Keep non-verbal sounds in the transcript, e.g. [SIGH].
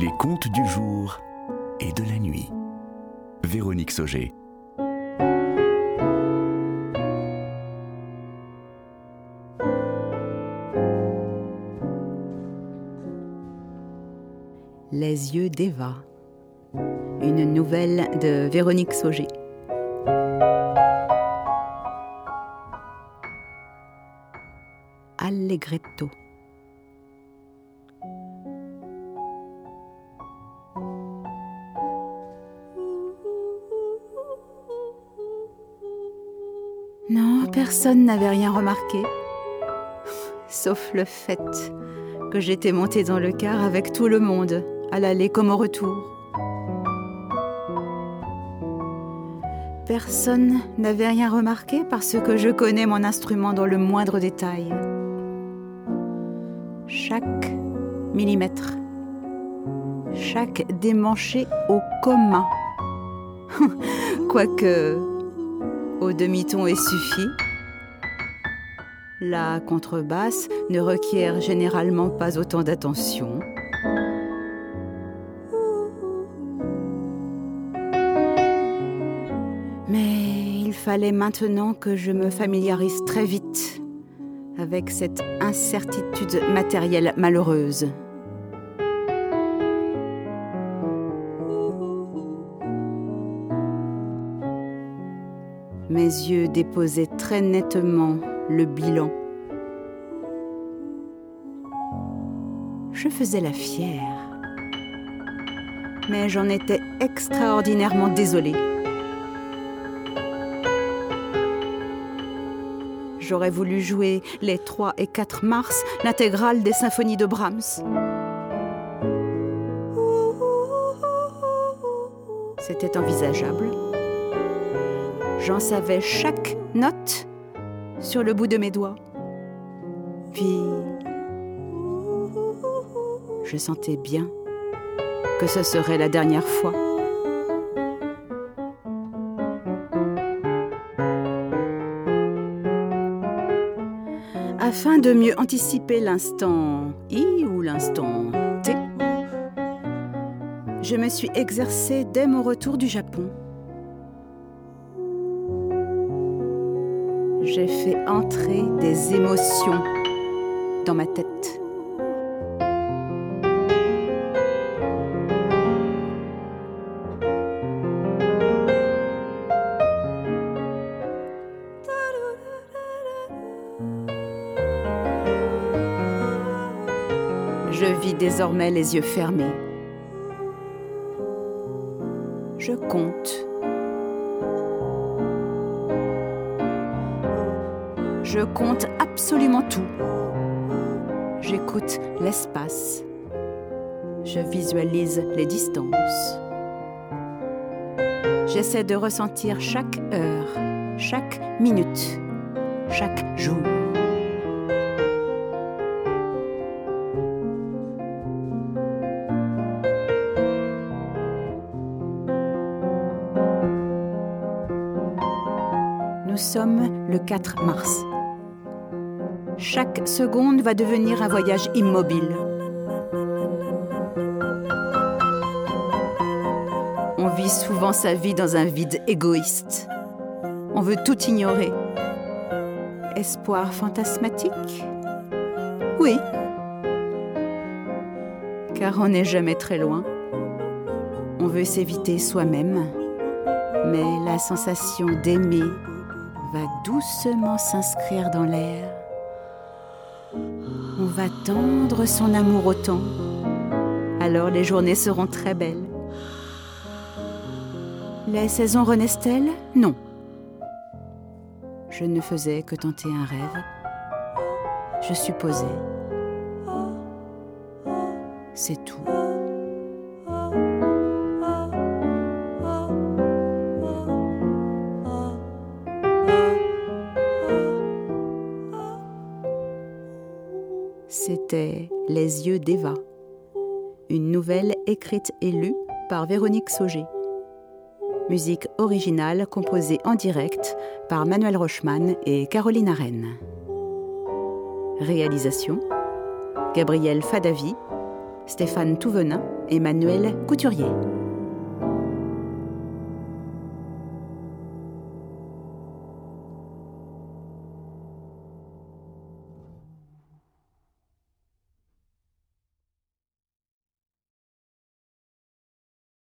Les contes du jour et de la nuit. Véronique Sauger. Les yeux d'Eva. Une nouvelle de Véronique Sauger. Allegretto. Non, personne n'avait rien remarqué, sauf le fait que j'étais montée dans le car avec tout le monde, à l'aller comme au retour. Personne n'avait rien remarqué parce que je connais mon instrument dans le moindre détail. Chaque millimètre, chaque démanché au commun. [LAUGHS] Quoique au demi-ton est suffi. La contrebasse ne requiert généralement pas autant d'attention. Mais il fallait maintenant que je me familiarise très vite avec cette incertitude matérielle malheureuse. Mes yeux déposaient très nettement le bilan. Je faisais la fière. Mais j'en étais extraordinairement désolée. J'aurais voulu jouer les 3 et 4 mars l'intégrale des symphonies de Brahms. C'était envisageable. J'en savais chaque note sur le bout de mes doigts. Puis, je sentais bien que ce serait la dernière fois. Afin de mieux anticiper l'instant I ou l'instant T, je me suis exercée dès mon retour du Japon. J'ai fait entrer des émotions dans ma tête. Je vis désormais les yeux fermés. Je compte. Je compte absolument tout. J'écoute l'espace. Je visualise les distances. J'essaie de ressentir chaque heure, chaque minute, chaque jour. Sommes le 4 mars. Chaque seconde va devenir un voyage immobile. On vit souvent sa vie dans un vide égoïste. On veut tout ignorer. Espoir fantasmatique? Oui. Car on n'est jamais très loin. On veut s'éviter soi-même. Mais la sensation d'aimer va doucement s'inscrire dans l'air. On va tendre son amour au temps. Alors les journées seront très belles. Les saisons renaissent-elles Non. Je ne faisais que tenter un rêve. Je supposais. C'est tout. C'était Les yeux d'Eva, une nouvelle écrite et lue par Véronique Sauger. Musique originale composée en direct par Manuel Rochman et Caroline Arène. Réalisation Gabriel Fadavi, Stéphane Touvenin et Manuel Couturier.